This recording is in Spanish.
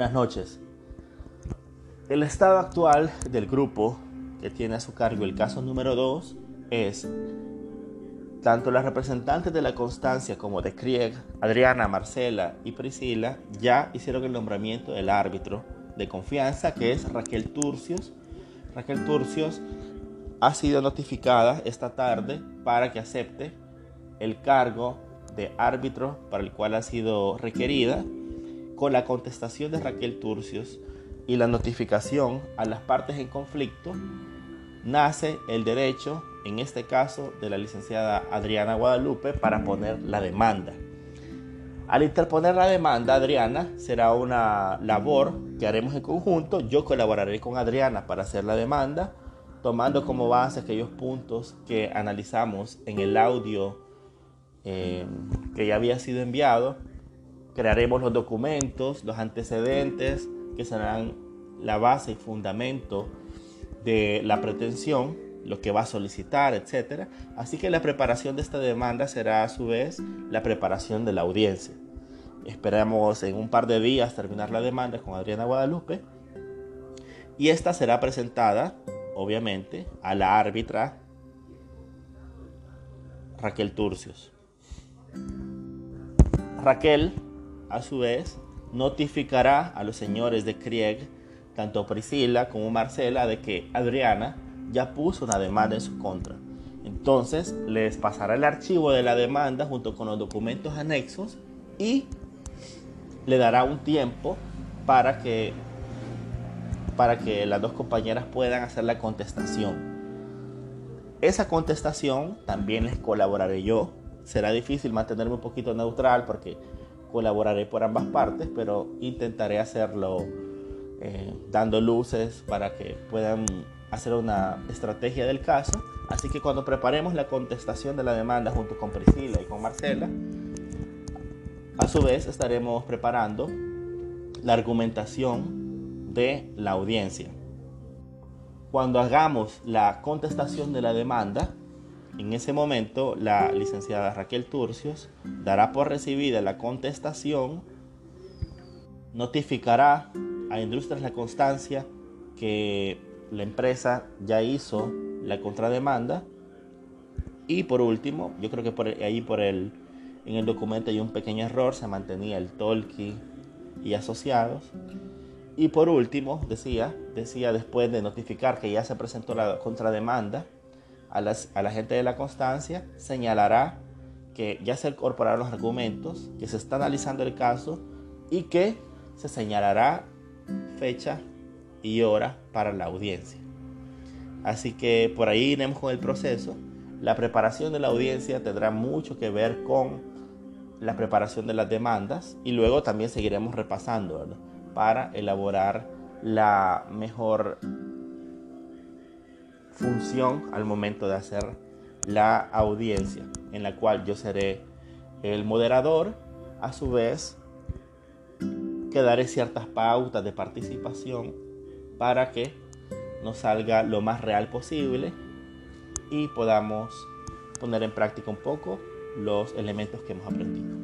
Buenas noches. El estado actual del grupo que tiene a su cargo el caso número 2 es tanto las representantes de la Constancia como de Krieg, Adriana, Marcela y Priscila ya hicieron el nombramiento del árbitro de confianza que es Raquel Turcios. Raquel Turcios ha sido notificada esta tarde para que acepte el cargo de árbitro para el cual ha sido requerida con la contestación de Raquel Turcios y la notificación a las partes en conflicto nace el derecho, en este caso de la licenciada Adriana Guadalupe, para poner la demanda. Al interponer la demanda, Adriana, será una labor que haremos en conjunto. Yo colaboraré con Adriana para hacer la demanda, tomando como base aquellos puntos que analizamos en el audio eh, que ya había sido enviado. Crearemos los documentos, los antecedentes, que serán la base y fundamento de la pretensión, lo que va a solicitar, etc. Así que la preparación de esta demanda será a su vez la preparación de la audiencia. Esperamos en un par de días terminar la demanda con Adriana Guadalupe y esta será presentada, obviamente, a la árbitra Raquel Turcios. Raquel, a su vez, notificará a los señores de Krieg tanto Priscila como Marcela de que Adriana ya puso una demanda en su contra. Entonces les pasará el archivo de la demanda junto con los documentos anexos y le dará un tiempo para que para que las dos compañeras puedan hacer la contestación. Esa contestación también les colaboraré yo. Será difícil mantenerme un poquito neutral porque colaboraré por ambas partes, pero intentaré hacerlo eh, dando luces para que puedan hacer una estrategia del caso. Así que cuando preparemos la contestación de la demanda junto con Priscila y con Marcela, a su vez estaremos preparando la argumentación de la audiencia. Cuando hagamos la contestación de la demanda, en ese momento la licenciada Raquel Turcios dará por recibida la contestación, notificará a Industrias La Constancia que la empresa ya hizo la contrademanda. Y por último, yo creo que por ahí por el, en el documento hay un pequeño error, se mantenía el Tolki y asociados. Y por último, decía, decía después de notificar que ya se presentó la contrademanda a, la gente de la constancia, señalará que ya se incorporaron los argumentos, que se está analizando el caso y que se señalará fecha y hora para la audiencia. Así que por ahí iremos con el proceso. La preparación de la audiencia tendrá mucho que ver con la preparación de las demandas y luego también seguiremos repasando para elaborar la mejor función al momento de hacer la audiencia, en la cual yo seré el moderador, a su vez que daré ciertas pautas de participación para que nos salga lo más real posible y podamos poner en práctica un poco los elementos que hemos aprendido.